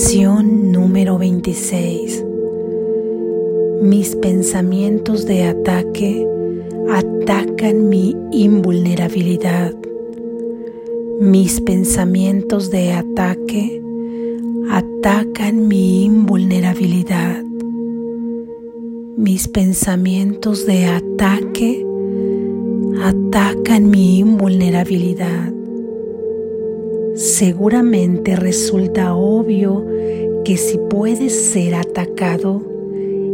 Lección número 26. Mis pensamientos de ataque atacan mi invulnerabilidad. Mis pensamientos de ataque atacan mi invulnerabilidad. Mis pensamientos de ataque atacan mi invulnerabilidad. Seguramente resulta obvio que si puedes ser atacado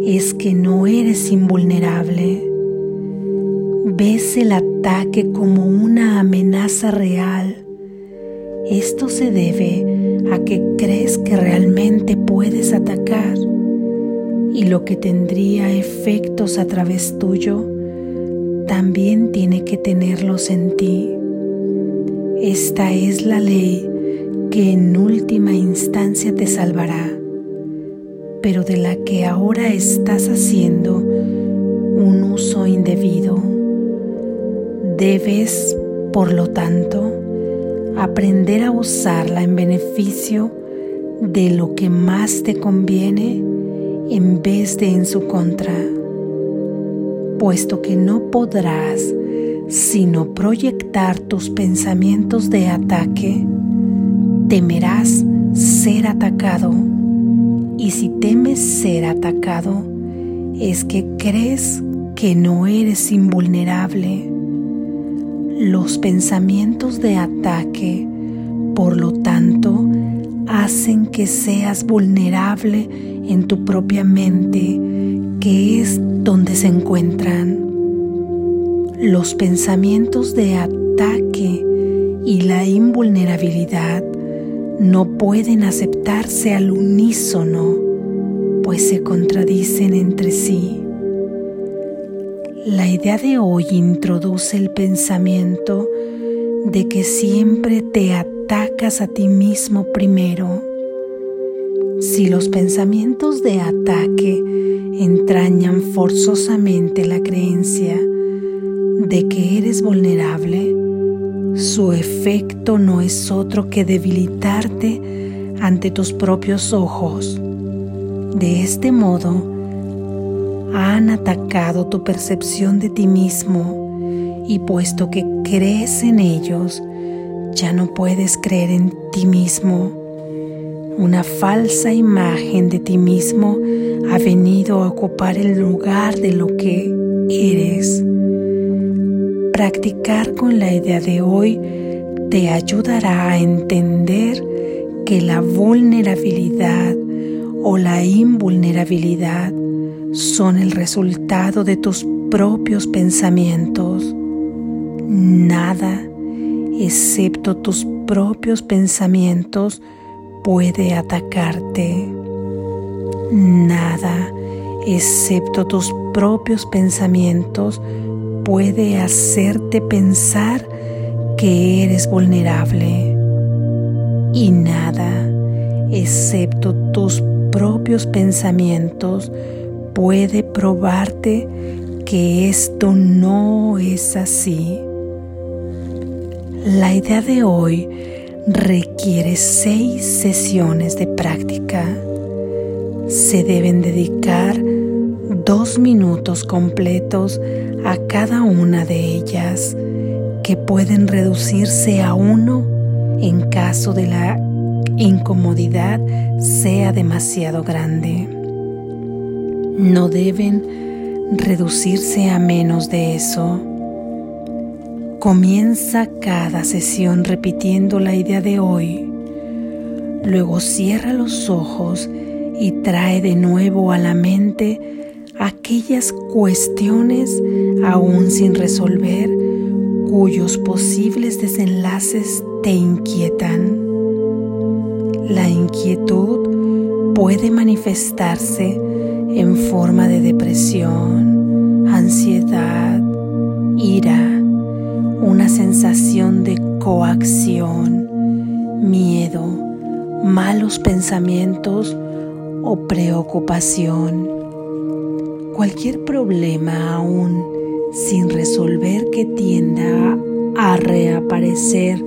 es que no eres invulnerable. Ves el ataque como una amenaza real. Esto se debe a que crees que realmente puedes atacar y lo que tendría efectos a través tuyo también tiene que tenerlos en ti. Esta es la ley que en última instancia te salvará, pero de la que ahora estás haciendo un uso indebido. Debes, por lo tanto, aprender a usarla en beneficio de lo que más te conviene en vez de en su contra, puesto que no podrás sino proyectar tus pensamientos de ataque, temerás ser atacado. Y si temes ser atacado, es que crees que no eres invulnerable. Los pensamientos de ataque, por lo tanto, hacen que seas vulnerable en tu propia mente, que es donde se encuentran. Los pensamientos de ataque y la invulnerabilidad no pueden aceptarse al unísono, pues se contradicen entre sí. La idea de hoy introduce el pensamiento de que siempre te atacas a ti mismo primero. Si los pensamientos de ataque entrañan forzosamente la creencia de que eres vulnerable, su efecto no es otro que debilitarte ante tus propios ojos. De este modo, han atacado tu percepción de ti mismo y puesto que crees en ellos, ya no puedes creer en ti mismo. Una falsa imagen de ti mismo ha venido a ocupar el lugar de lo que eres. Practicar con la idea de hoy te ayudará a entender que la vulnerabilidad o la invulnerabilidad son el resultado de tus propios pensamientos. Nada, excepto tus propios pensamientos, puede atacarte. Nada, excepto tus propios pensamientos, puede hacerte pensar que eres vulnerable y nada, excepto tus propios pensamientos, puede probarte que esto no es así. La idea de hoy requiere seis sesiones de práctica. Se deben dedicar dos minutos completos a cada una de ellas, que pueden reducirse a uno en caso de la incomodidad sea demasiado grande. No deben reducirse a menos de eso. Comienza cada sesión repitiendo la idea de hoy. Luego cierra los ojos y trae de nuevo a la mente aquellas cuestiones aún sin resolver cuyos posibles desenlaces te inquietan. La inquietud puede manifestarse en forma de depresión, ansiedad, ira, una sensación de coacción, miedo, malos pensamientos o preocupación cualquier problema aún sin resolver que tienda a reaparecer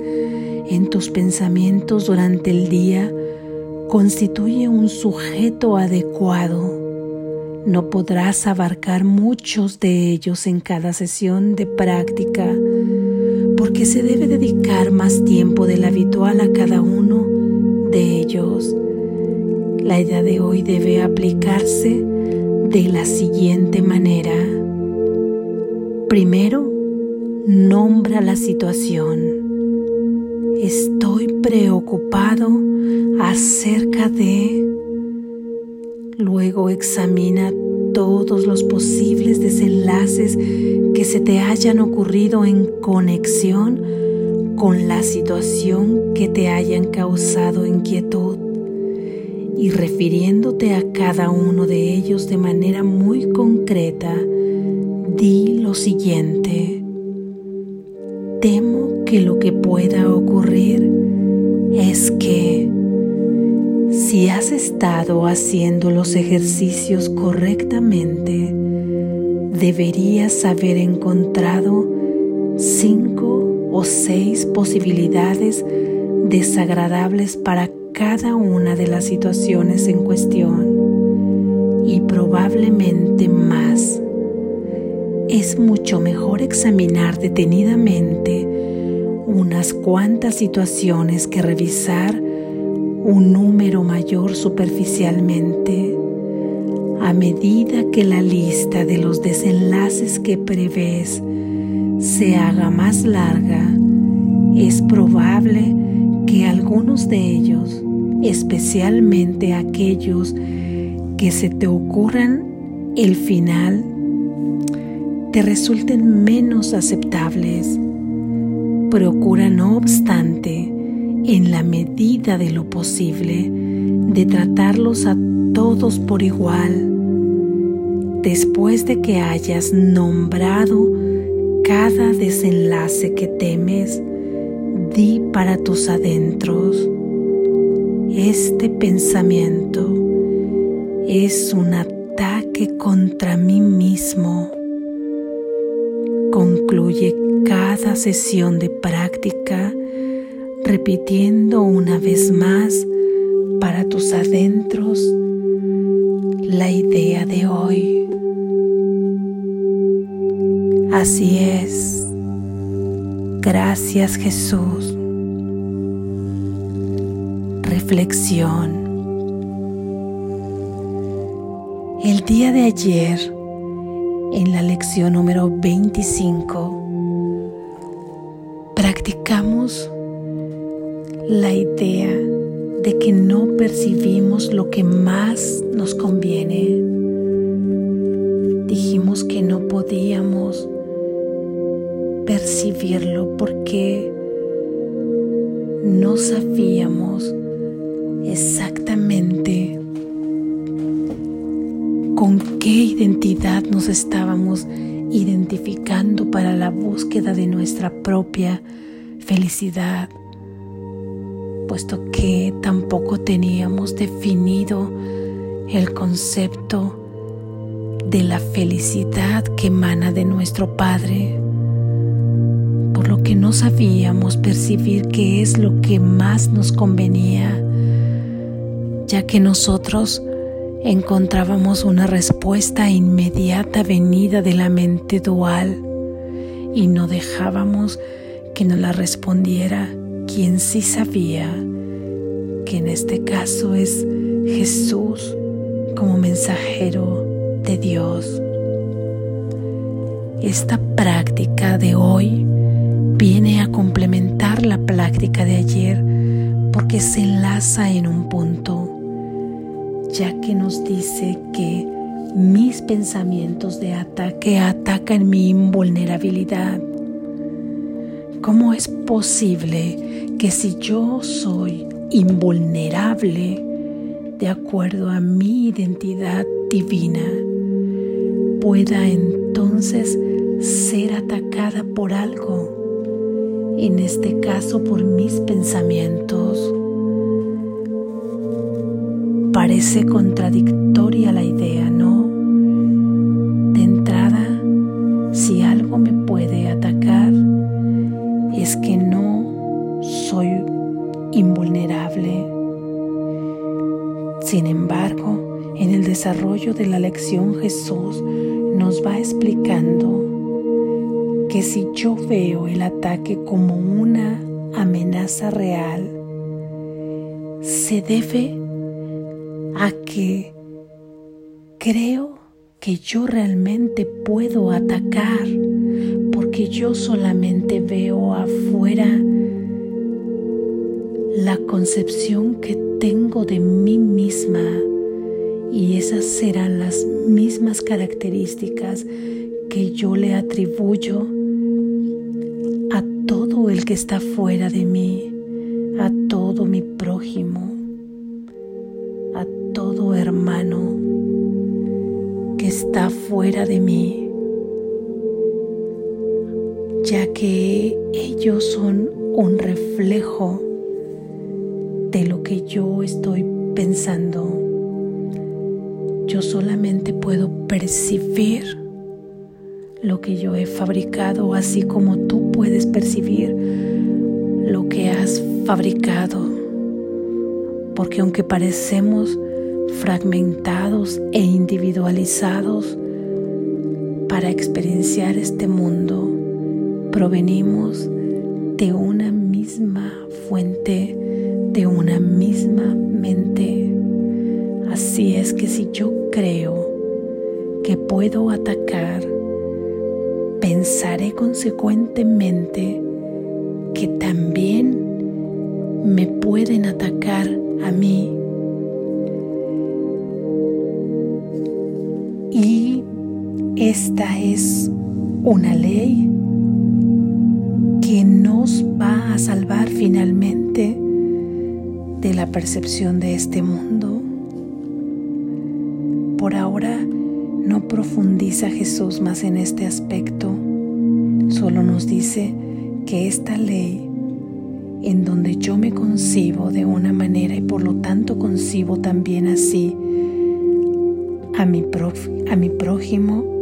en tus pensamientos durante el día constituye un sujeto adecuado. No podrás abarcar muchos de ellos en cada sesión de práctica porque se debe dedicar más tiempo del habitual a cada uno de ellos. La idea de hoy debe aplicarse de la siguiente manera. Primero, nombra la situación. Estoy preocupado acerca de... Luego examina todos los posibles desenlaces que se te hayan ocurrido en conexión con la situación que te hayan causado inquietud y refiriéndote a cada uno de ellos de manera muy concreta, di lo siguiente. Temo que lo que pueda ocurrir es que si has estado haciendo los ejercicios correctamente, deberías haber encontrado cinco o seis posibilidades desagradables para cada una de las situaciones en cuestión y probablemente más. Es mucho mejor examinar detenidamente unas cuantas situaciones que revisar un número mayor superficialmente. A medida que la lista de los desenlaces que prevés se haga más larga, es probable que algunos de ellos, especialmente aquellos que se te ocurran el final, te resulten menos aceptables. Procura, no obstante, en la medida de lo posible, de tratarlos a todos por igual. Después de que hayas nombrado cada desenlace que temes, di para tus adentros, este pensamiento es un ataque contra mí mismo. Concluye cada sesión de práctica repitiendo una vez más para tus adentros la idea de hoy. Así es. Gracias Jesús. Reflexión. El día de ayer, en la lección número 25, practicamos la idea de que no percibimos lo que más nos conviene. Dijimos que no podíamos percibirlo estábamos identificando para la búsqueda de nuestra propia felicidad, puesto que tampoco teníamos definido el concepto de la felicidad que emana de nuestro Padre. Lo que no sabíamos percibir qué es lo que más nos convenía, ya que nosotros encontrábamos una respuesta inmediata venida de la mente dual y no dejábamos que nos la respondiera quien sí sabía, que en este caso es Jesús como mensajero de Dios. Esta práctica de hoy viene a complementar la práctica de ayer porque se enlaza en un punto, ya que nos dice que mis pensamientos de ataque atacan mi invulnerabilidad. ¿Cómo es posible que si yo soy invulnerable de acuerdo a mi identidad divina, pueda entonces ser atacada por algo? en este caso por mis pensamientos. Parece contradictoria la idea, ¿no? De entrada, si algo me puede atacar, es que no soy invulnerable. Sin embargo, en el desarrollo de la lección Jesús nos va explicando que si yo veo el ataque como una amenaza real, se debe a que creo que yo realmente puedo atacar porque yo solamente veo afuera la concepción que tengo de mí misma y esas serán las mismas características que yo le atribuyo a todo el que está fuera de mí, a todo mi prójimo, todo hermano que está fuera de mí, ya que ellos son un reflejo de lo que yo estoy pensando. Yo solamente puedo percibir lo que yo he fabricado, así como tú puedes percibir lo que has fabricado. Porque aunque parecemos fragmentados e individualizados para experienciar este mundo, provenimos de una misma fuente, de una misma mente. Así es que si yo creo que puedo atacar, pensaré consecuentemente que también me pueden atacar a mí. Esta es una ley que nos va a salvar finalmente de la percepción de este mundo. Por ahora no profundiza Jesús más en este aspecto, solo nos dice que esta ley en donde yo me concibo de una manera y por lo tanto concibo también así a mi, a mi prójimo,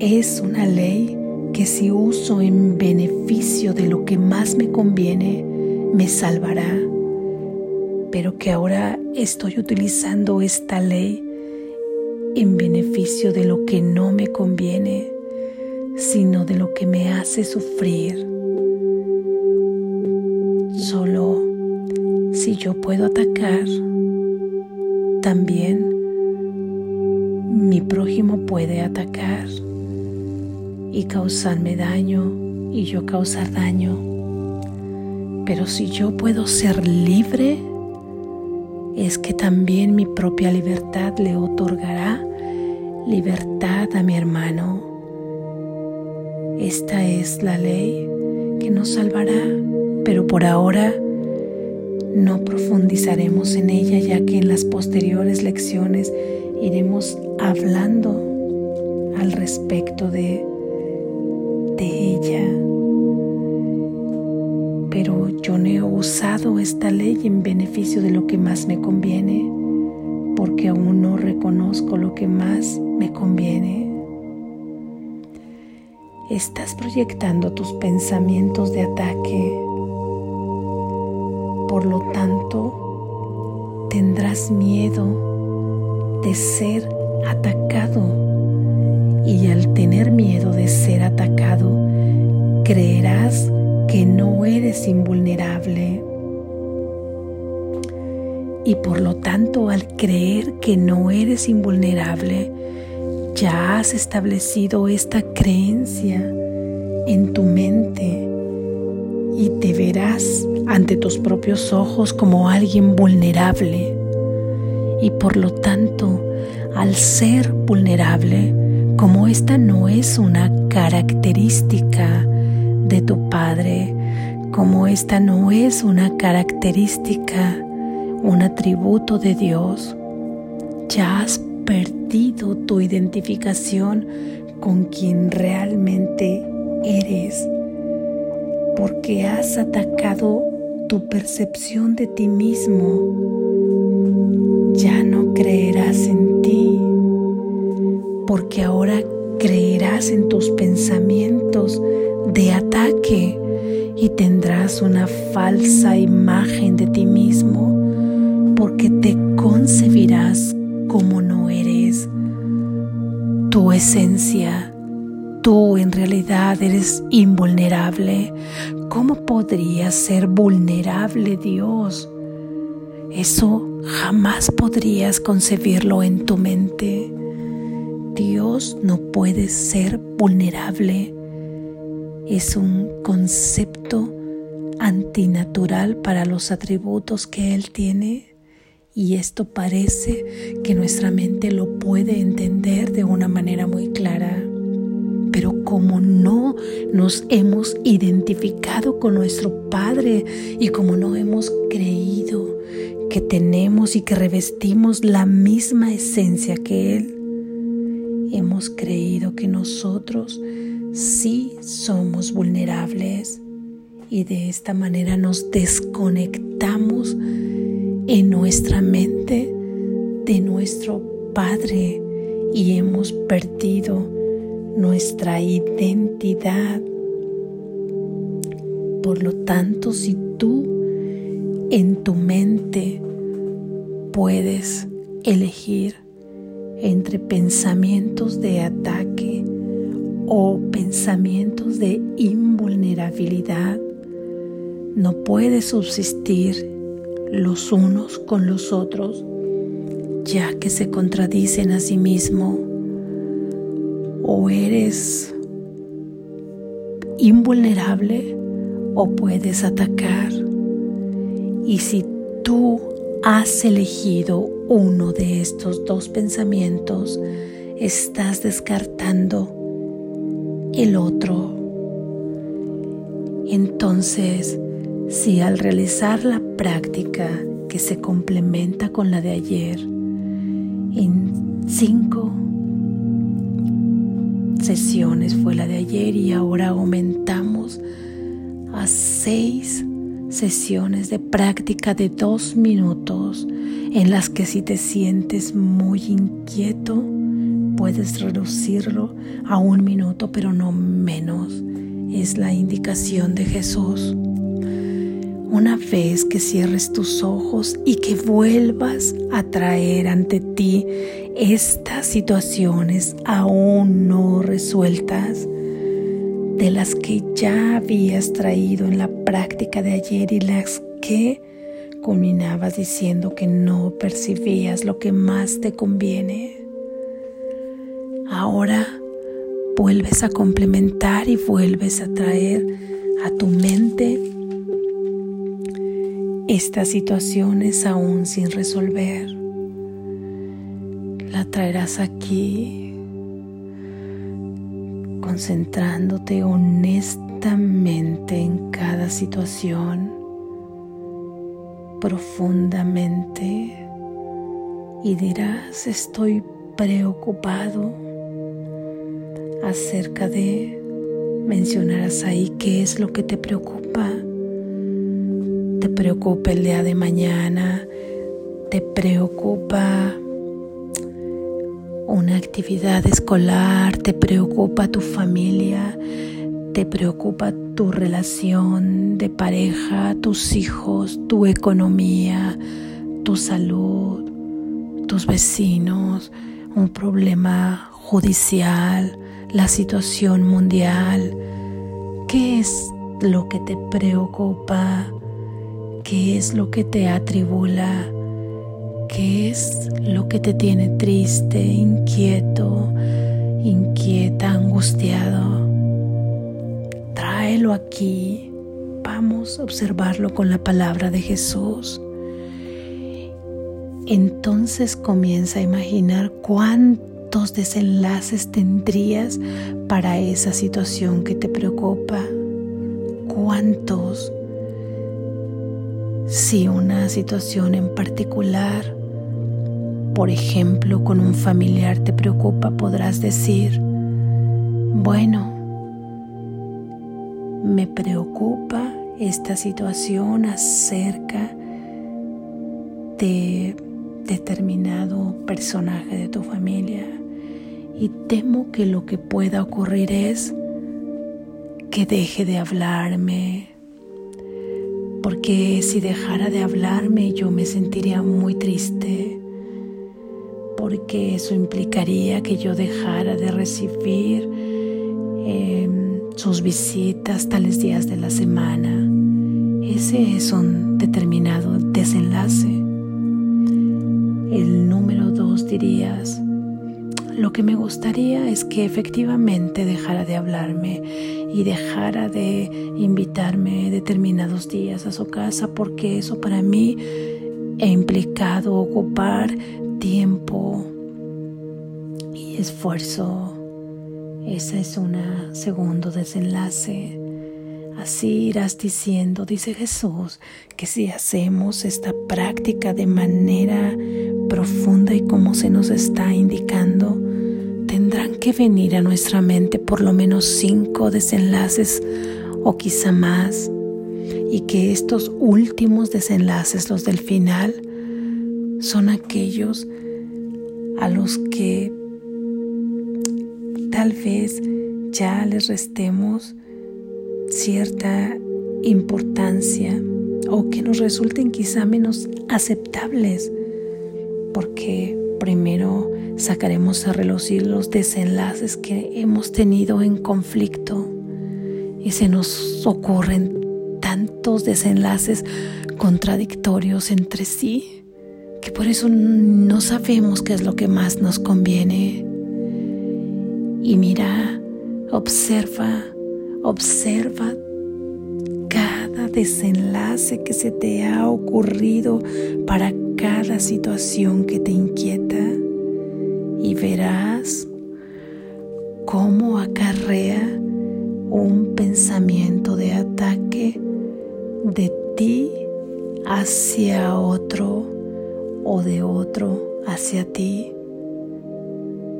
es una ley que si uso en beneficio de lo que más me conviene, me salvará, pero que ahora estoy utilizando esta ley en beneficio de lo que no me conviene, sino de lo que me hace sufrir. Solo si yo puedo atacar, también mi prójimo puede atacar y causarme daño y yo causar daño. Pero si yo puedo ser libre, es que también mi propia libertad le otorgará libertad a mi hermano. Esta es la ley que nos salvará, pero por ahora no profundizaremos en ella ya que en las posteriores lecciones iremos hablando al respecto de, de ella. Pero yo no he usado esta ley en beneficio de lo que más me conviene, porque aún no reconozco lo que más me conviene. Estás proyectando tus pensamientos de ataque, por lo tanto tendrás miedo de ser atacado y al tener miedo de ser atacado, creerás que no eres invulnerable. Y por lo tanto, al creer que no eres invulnerable, ya has establecido esta creencia en tu mente y te verás ante tus propios ojos como alguien vulnerable. Y por lo tanto, al ser vulnerable, como esta no es una característica de tu Padre, como esta no es una característica, un atributo de Dios, ya has perdido tu identificación con quien realmente eres, porque has atacado tu percepción de ti mismo. Ya no creerás en ti, porque ahora creerás en tus pensamientos de ataque y tendrás una falsa imagen de ti mismo porque te concebirás como no eres. Tu esencia, tú en realidad eres invulnerable. ¿Cómo podría ser vulnerable Dios? Eso jamás podrías concebirlo en tu mente. Dios no puede ser vulnerable. Es un concepto antinatural para los atributos que Él tiene y esto parece que nuestra mente lo puede entender de una manera muy clara. Pero como no nos hemos identificado con nuestro Padre y como no hemos creído que tenemos y que revestimos la misma esencia que Él, hemos creído que nosotros sí somos vulnerables y de esta manera nos desconectamos en nuestra mente de nuestro Padre y hemos perdido nuestra identidad. Por lo tanto, si tú en tu mente puedes elegir entre pensamientos de ataque o pensamientos de invulnerabilidad, no puedes subsistir los unos con los otros, ya que se contradicen a sí mismo. O eres invulnerable o puedes atacar. Y si tú has elegido uno de estos dos pensamientos, estás descartando el otro. Entonces, si al realizar la práctica que se complementa con la de ayer, en cinco sesiones fue la de ayer y ahora aumentamos a seis sesiones de práctica de dos minutos en las que si te sientes muy inquieto puedes reducirlo a un minuto pero no menos. Es la indicación de Jesús. Una vez que cierres tus ojos y que vuelvas a traer ante ti estas situaciones aún no resueltas, de las que ya habías traído en la práctica de ayer y las que culminabas diciendo que no percibías lo que más te conviene. Ahora vuelves a complementar y vuelves a traer a tu mente estas situaciones aún sin resolver. La traerás aquí concentrándote honestamente en cada situación profundamente y dirás estoy preocupado acerca de mencionarás ahí qué es lo que te preocupa. Te preocupa el día de mañana, te preocupa una actividad escolar, te preocupa tu familia, te preocupa tu relación de pareja, tus hijos, tu economía, tu salud, tus vecinos, un problema judicial, la situación mundial. ¿Qué es lo que te preocupa? ¿Qué es lo que te atribula? ¿Qué es lo que te tiene triste, inquieto, inquieta, angustiado? Tráelo aquí. Vamos a observarlo con la palabra de Jesús. Entonces comienza a imaginar cuántos desenlaces tendrías para esa situación que te preocupa. ¿Cuántos? Si una situación en particular, por ejemplo, con un familiar te preocupa, podrás decir, bueno, me preocupa esta situación acerca de determinado personaje de tu familia. Y temo que lo que pueda ocurrir es que deje de hablarme, porque si dejara de hablarme yo me sentiría muy triste, porque eso implicaría que yo dejara de recibir em, sus visitas tales días de la semana. Ese es un determinado desenlace. El número dos dirías, lo que me gustaría es que efectivamente dejara de hablarme y dejara de invitarme determinados días a su casa porque eso para mí ha implicado ocupar tiempo y esfuerzo. Ese es un segundo desenlace. Así irás diciendo, dice Jesús, que si hacemos esta práctica de manera profunda y como se nos está indicando, tendrán que venir a nuestra mente por lo menos cinco desenlaces o quizá más, y que estos últimos desenlaces, los del final, son aquellos a los que tal vez ya les restemos cierta importancia o que nos resulten quizá menos aceptables, porque primero sacaremos a relucir los desenlaces que hemos tenido en conflicto y se nos ocurren tantos desenlaces contradictorios entre sí que por eso no sabemos qué es lo que más nos conviene. Y mira, observa, observa cada desenlace que se te ha ocurrido para cada situación que te inquieta y verás cómo acarrea un pensamiento de ataque de ti hacia otro o de otro hacia ti.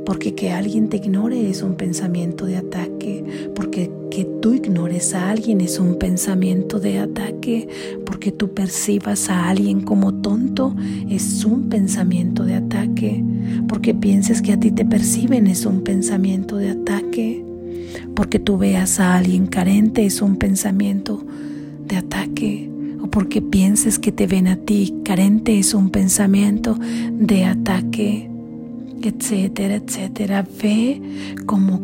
Porque que alguien te ignore es un pensamiento de ataque. Porque que tú ignores a alguien es un pensamiento de ataque. Porque tú percibas a alguien como tonto es un pensamiento de ataque. Porque pienses que a ti te perciben es un pensamiento de ataque. Porque tú veas a alguien carente es un pensamiento de ataque. O porque pienses que te ven a ti carente es un pensamiento de ataque etcétera, etcétera. Ve como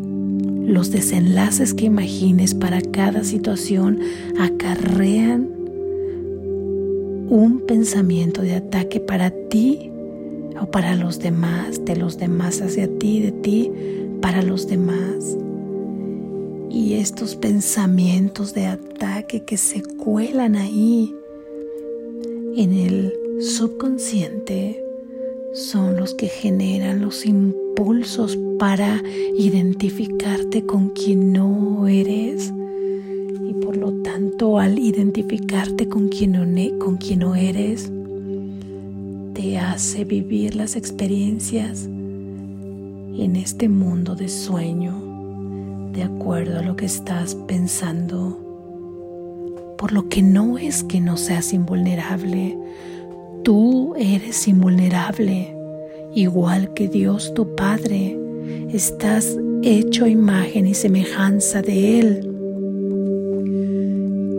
los desenlaces que imagines para cada situación acarrean un pensamiento de ataque para ti o para los demás, de los demás hacia ti, de ti para los demás. Y estos pensamientos de ataque que se cuelan ahí en el subconsciente son los que generan los impulsos para identificarte con quien no eres. Y por lo tanto, al identificarte con quien no, con quien no eres, te hace vivir las experiencias en este mundo de sueño, de acuerdo a lo que estás pensando. Por lo que no es que no seas invulnerable, Tú eres invulnerable, igual que Dios tu Padre. Estás hecho imagen y semejanza de Él.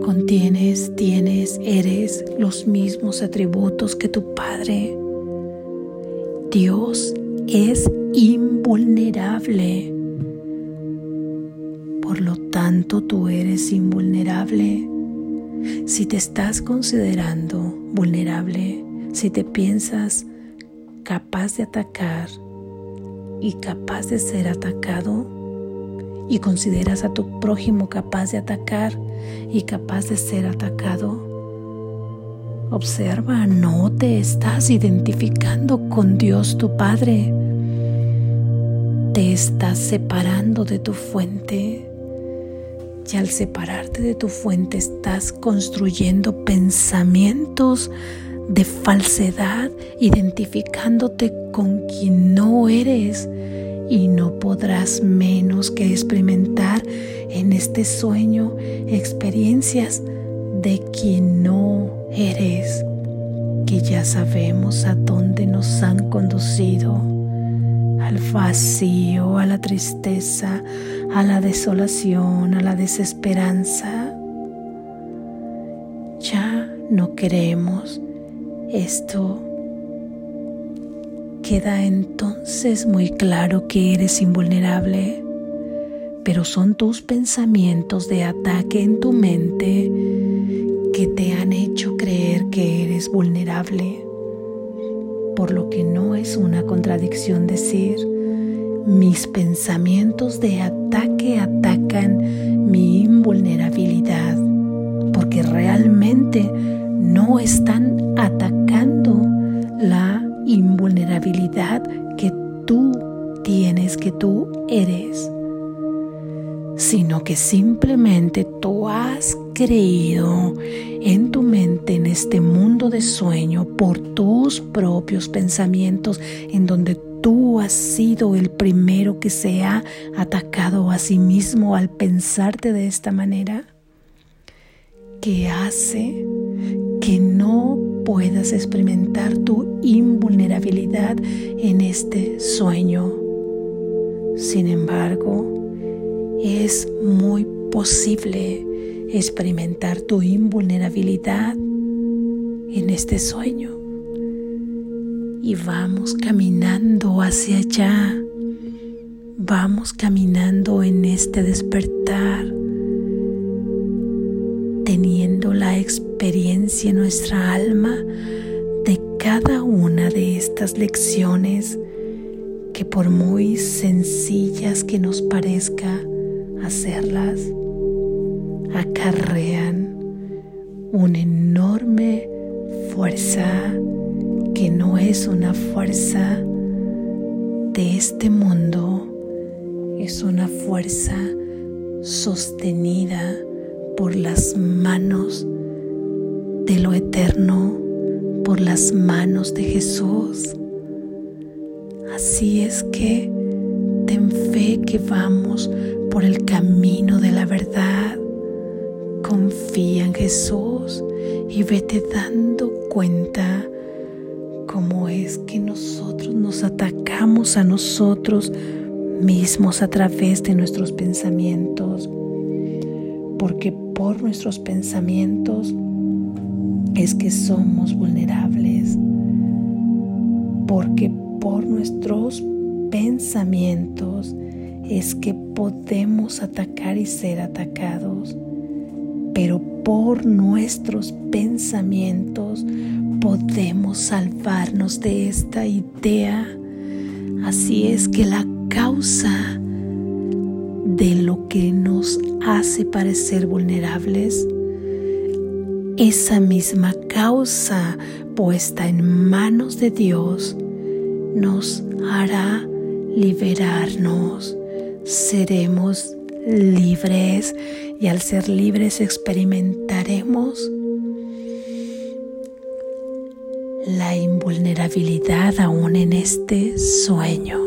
Contienes, tienes, eres los mismos atributos que tu Padre. Dios es invulnerable. Por lo tanto, tú eres invulnerable. Si te estás considerando vulnerable, si te piensas capaz de atacar y capaz de ser atacado, y consideras a tu prójimo capaz de atacar y capaz de ser atacado, observa, no te estás identificando con Dios tu Padre. Te estás separando de tu fuente. Y al separarte de tu fuente estás construyendo pensamientos de falsedad, identificándote con quien no eres y no podrás menos que experimentar en este sueño experiencias de quien no eres, que ya sabemos a dónde nos han conducido, al vacío, a la tristeza, a la desolación, a la desesperanza. Ya no queremos esto, queda entonces muy claro que eres invulnerable, pero son tus pensamientos de ataque en tu mente que te han hecho creer que eres vulnerable, por lo que no es una contradicción decir, mis pensamientos de ataque atacan mi invulnerabilidad, porque realmente no están atacando la invulnerabilidad que tú tienes, que tú eres, sino que simplemente tú has creído en tu mente, en este mundo de sueño, por tus propios pensamientos, en donde tú has sido el primero que se ha atacado a sí mismo al pensarte de esta manera, que hace que no puedas experimentar tu invulnerabilidad en este sueño. Sin embargo, es muy posible experimentar tu invulnerabilidad en este sueño. Y vamos caminando hacia allá. Vamos caminando en este despertar, teniendo la experiencia en nuestra alma de cada una de estas lecciones que por muy sencillas que nos parezca hacerlas, acarrean una enorme fuerza que no es una fuerza de este mundo, es una fuerza sostenida por las manos de lo eterno, por las manos de Jesús. Así es que ten fe que vamos por el camino de la verdad Confía en Jesús y vete dando cuenta cómo es que nosotros nos atacamos a nosotros mismos a través de nuestros pensamientos. Porque por nuestros pensamientos es que somos vulnerables. Porque por nuestros pensamientos es que podemos atacar y ser atacados pero por nuestros pensamientos podemos salvarnos de esta idea. Así es que la causa de lo que nos hace parecer vulnerables, esa misma causa puesta en manos de Dios, nos hará liberarnos. Seremos libres y al ser libres experimentaremos la invulnerabilidad aún en este sueño.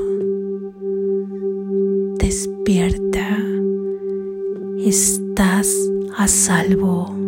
Estás a salvo.